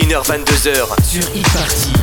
21h22h sur e-party.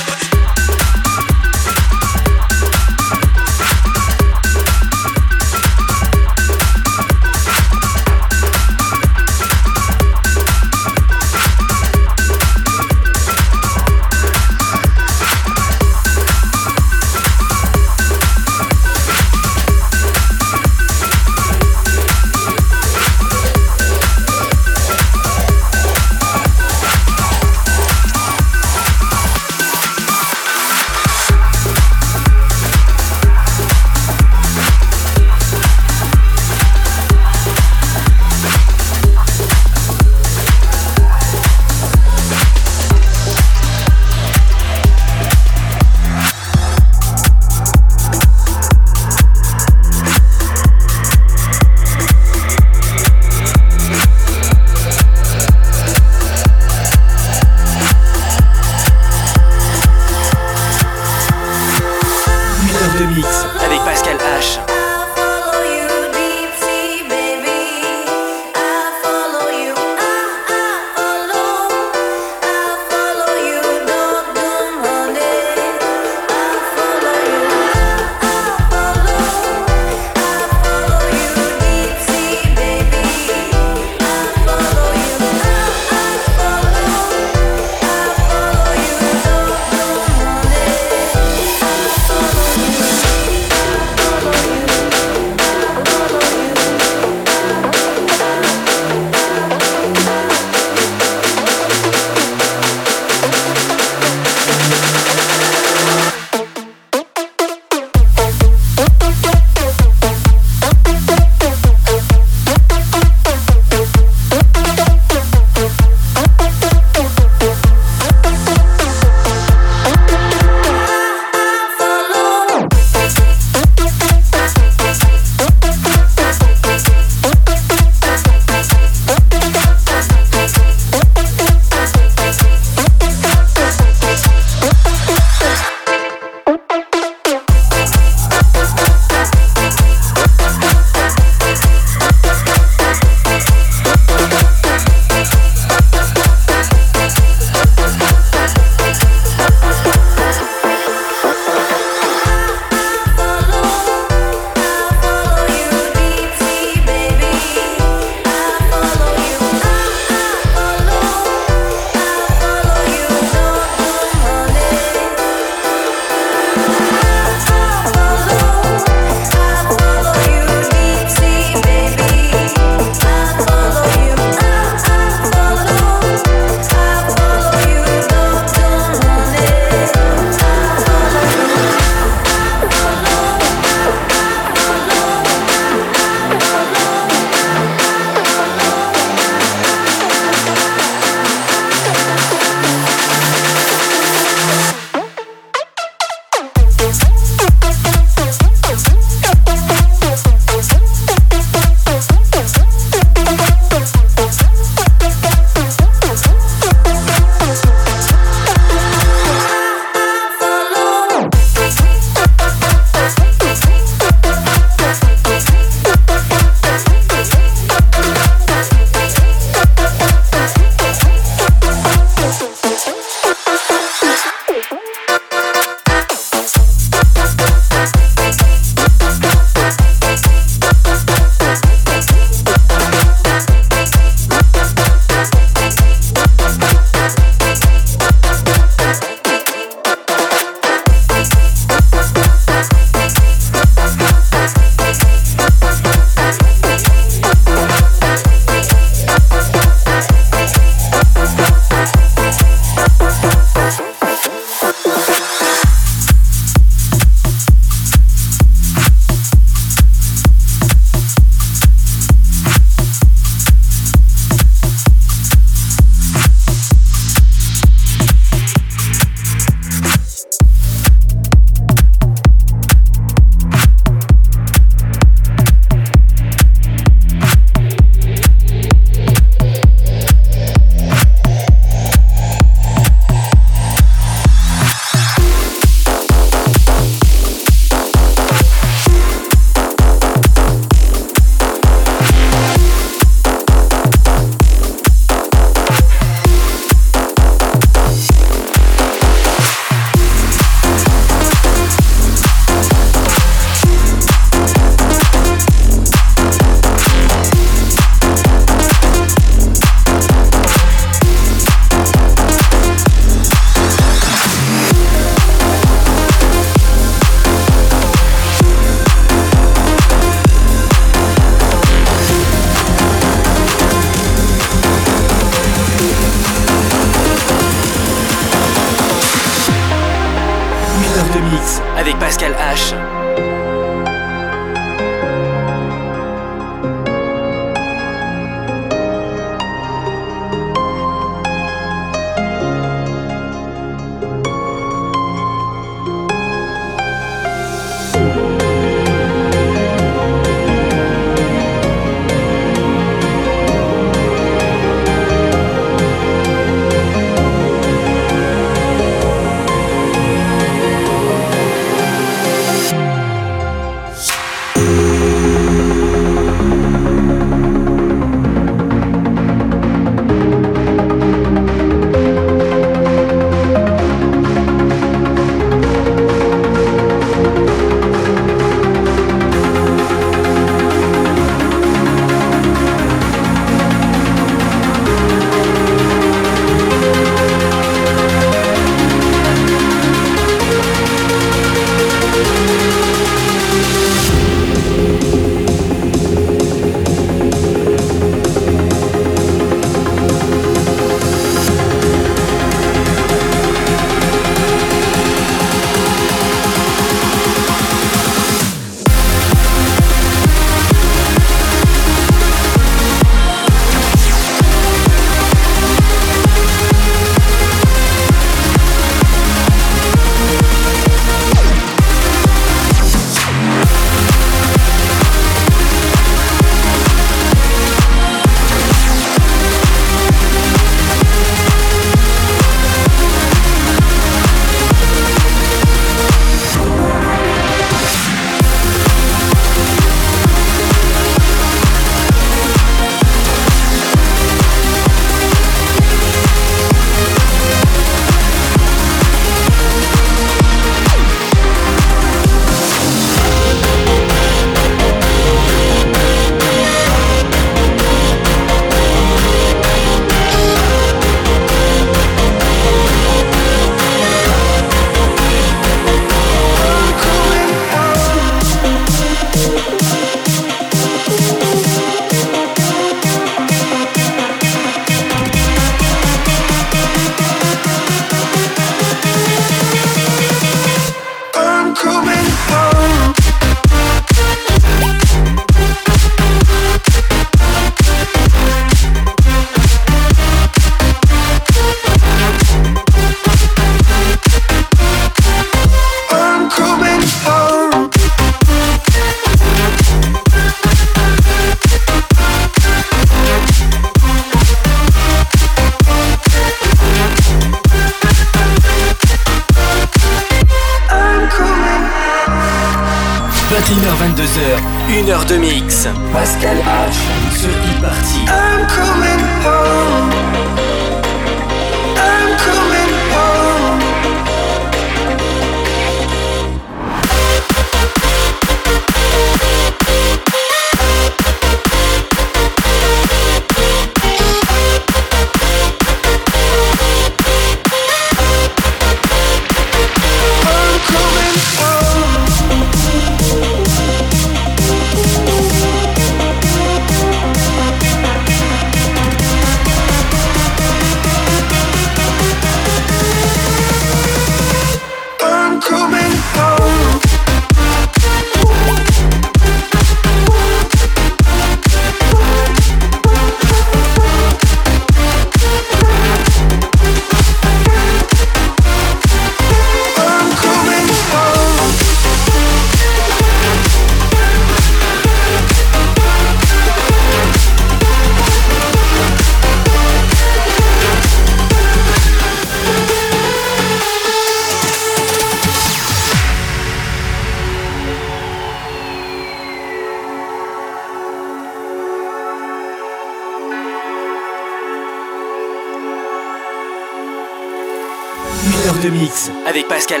Avec Pascal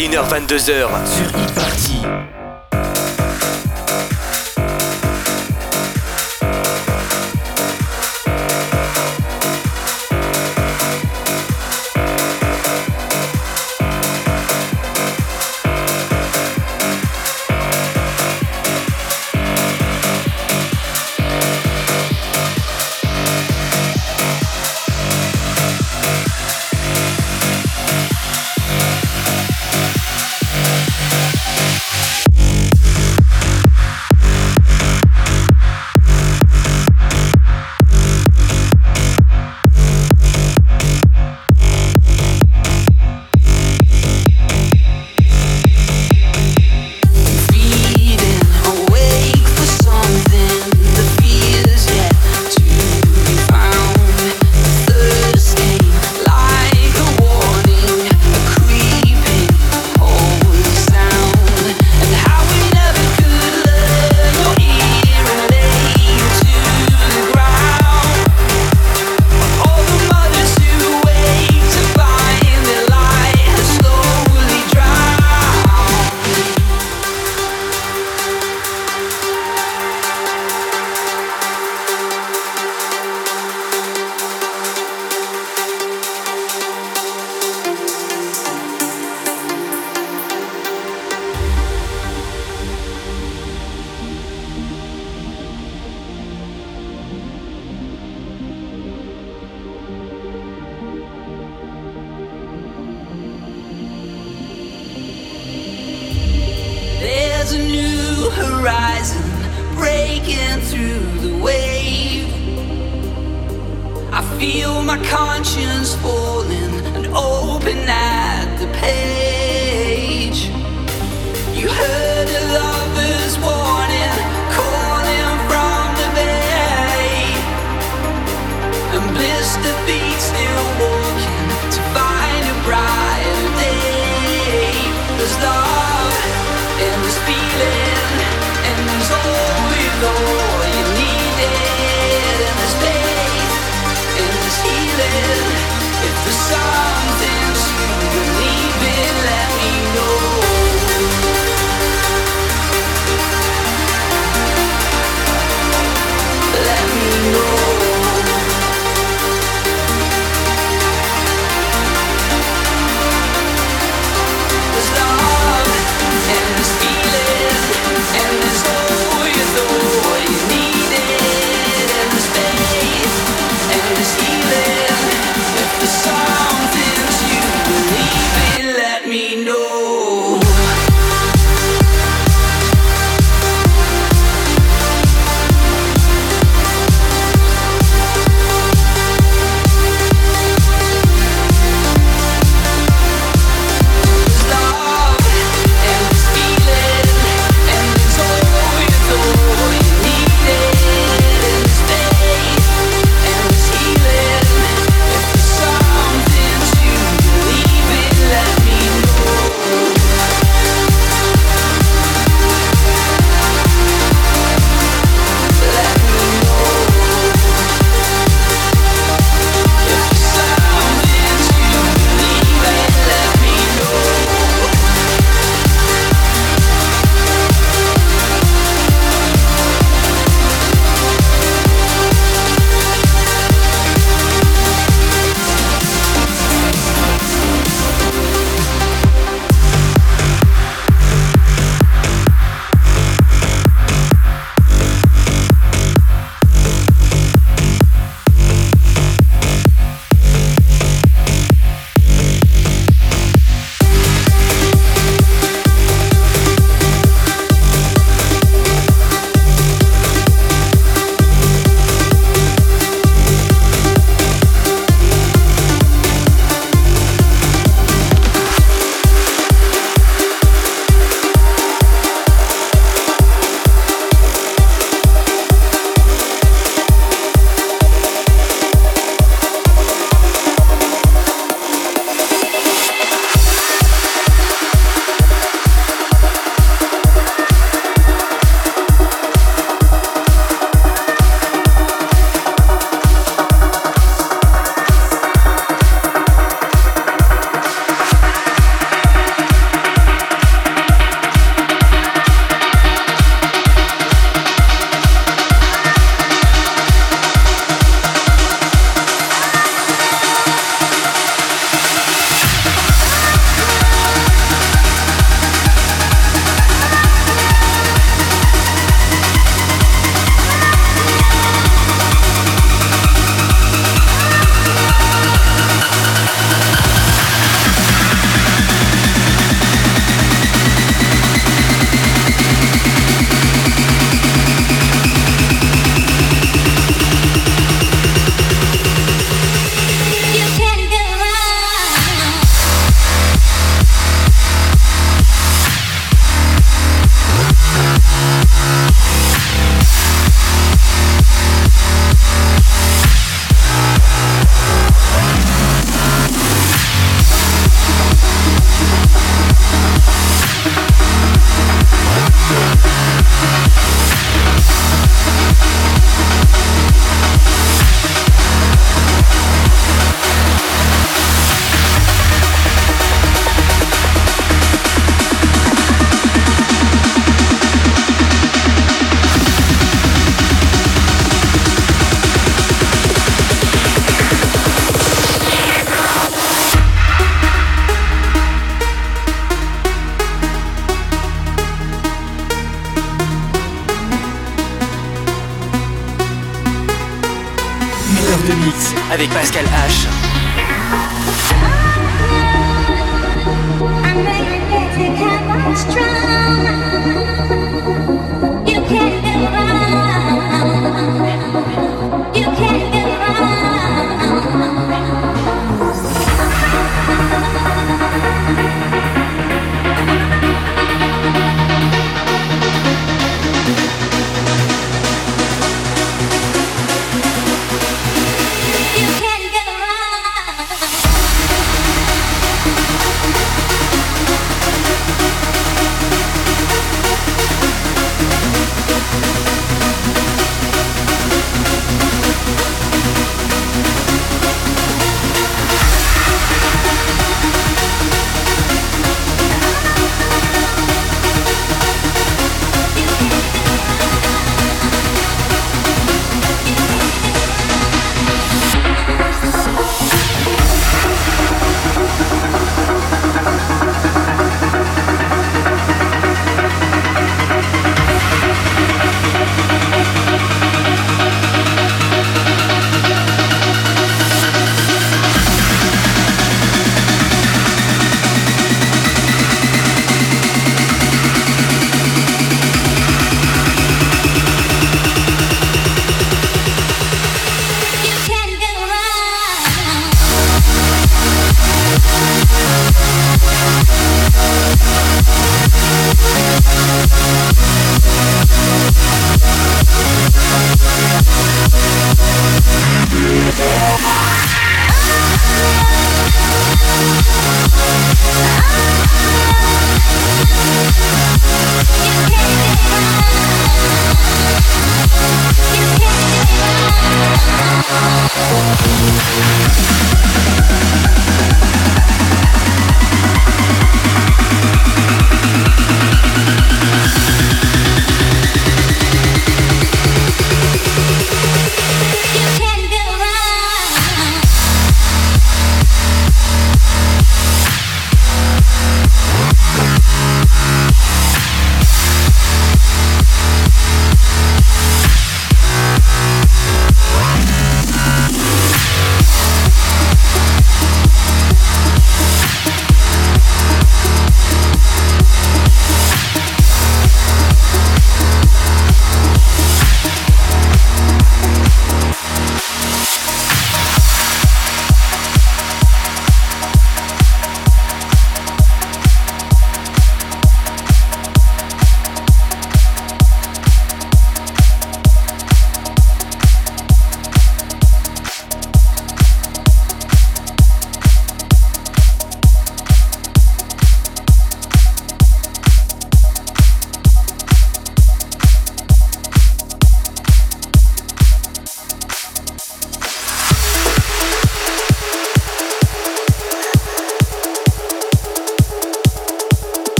21h22h. Sur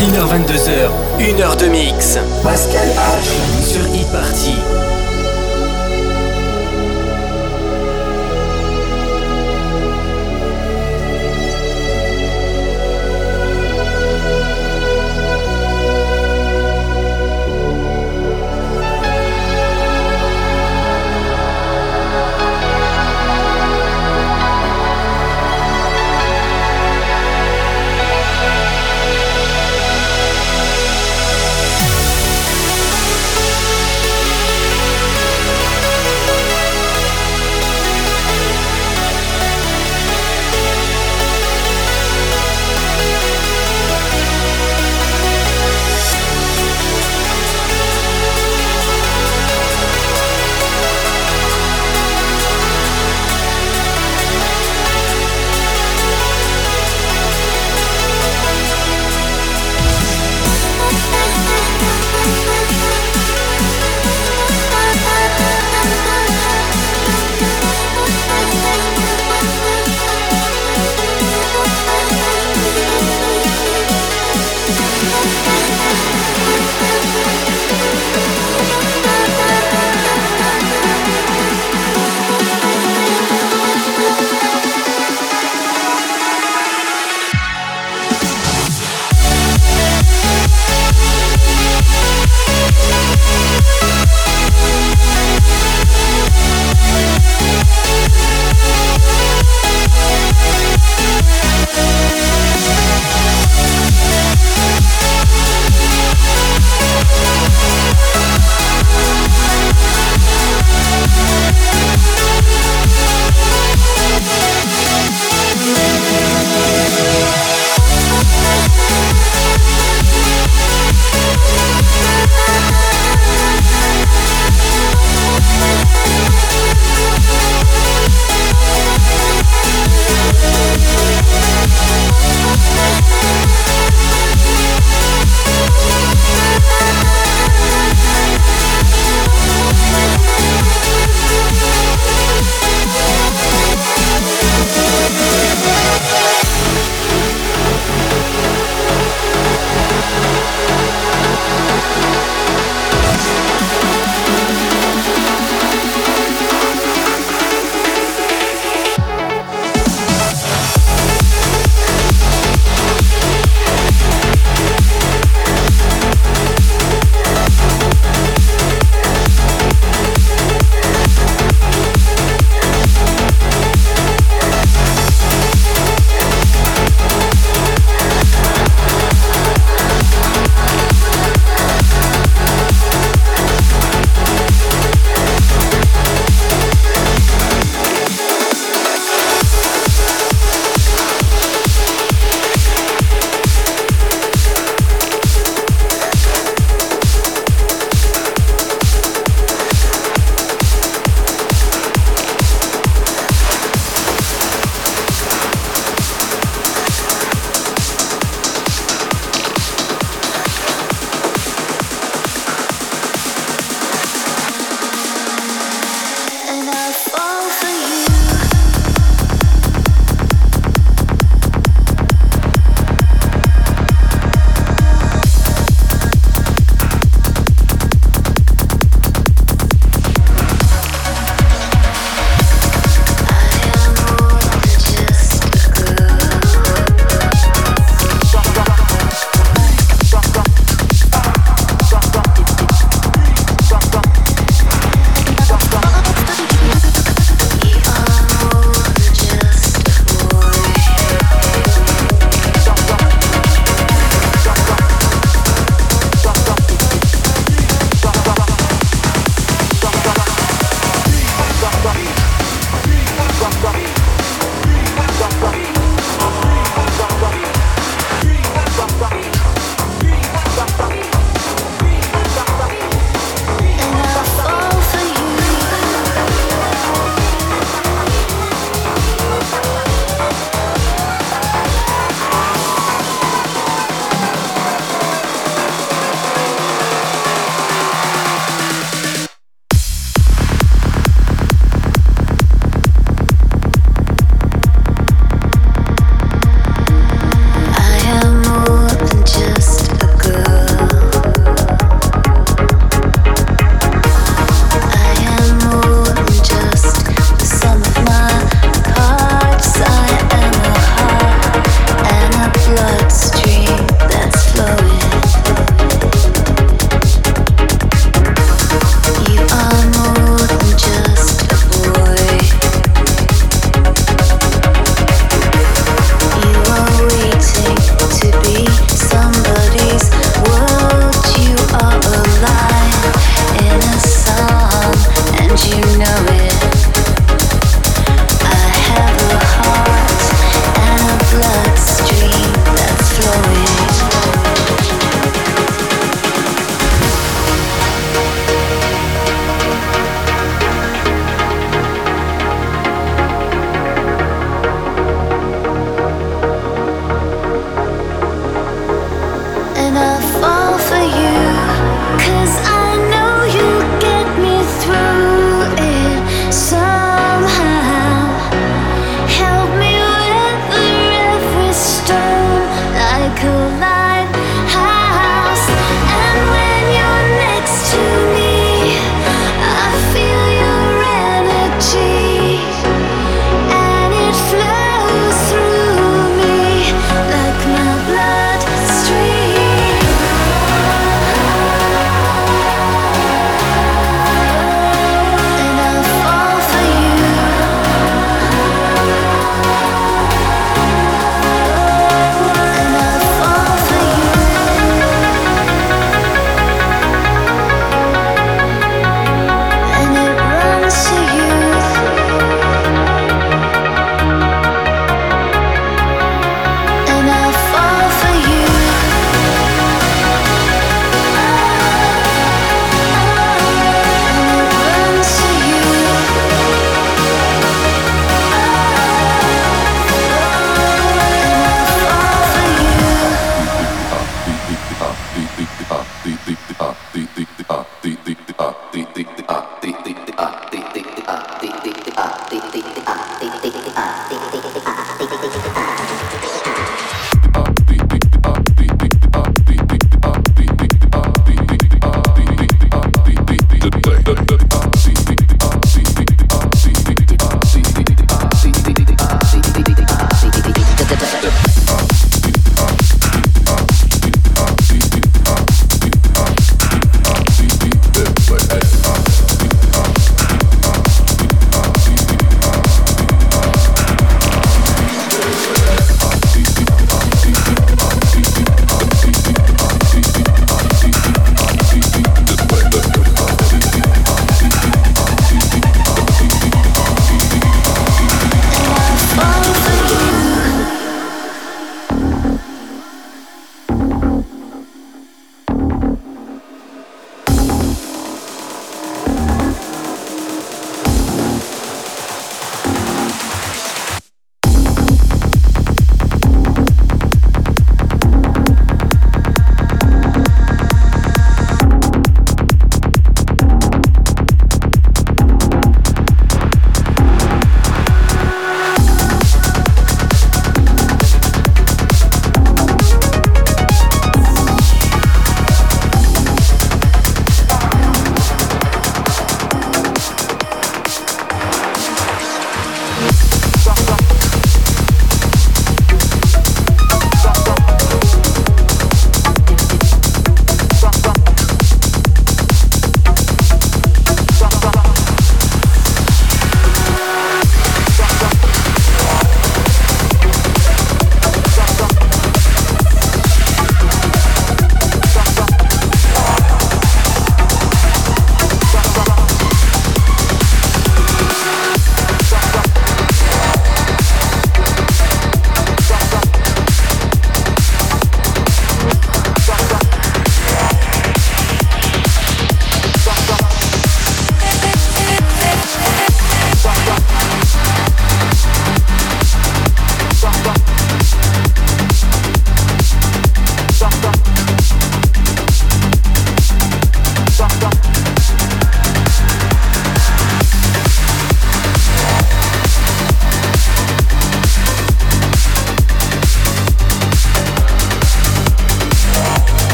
21h, 22h, 1 heure de mix. Pascal H. Sur e-party.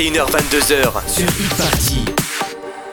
Le Before avec Pascal H. 21h, 22h. Sur Hit Party.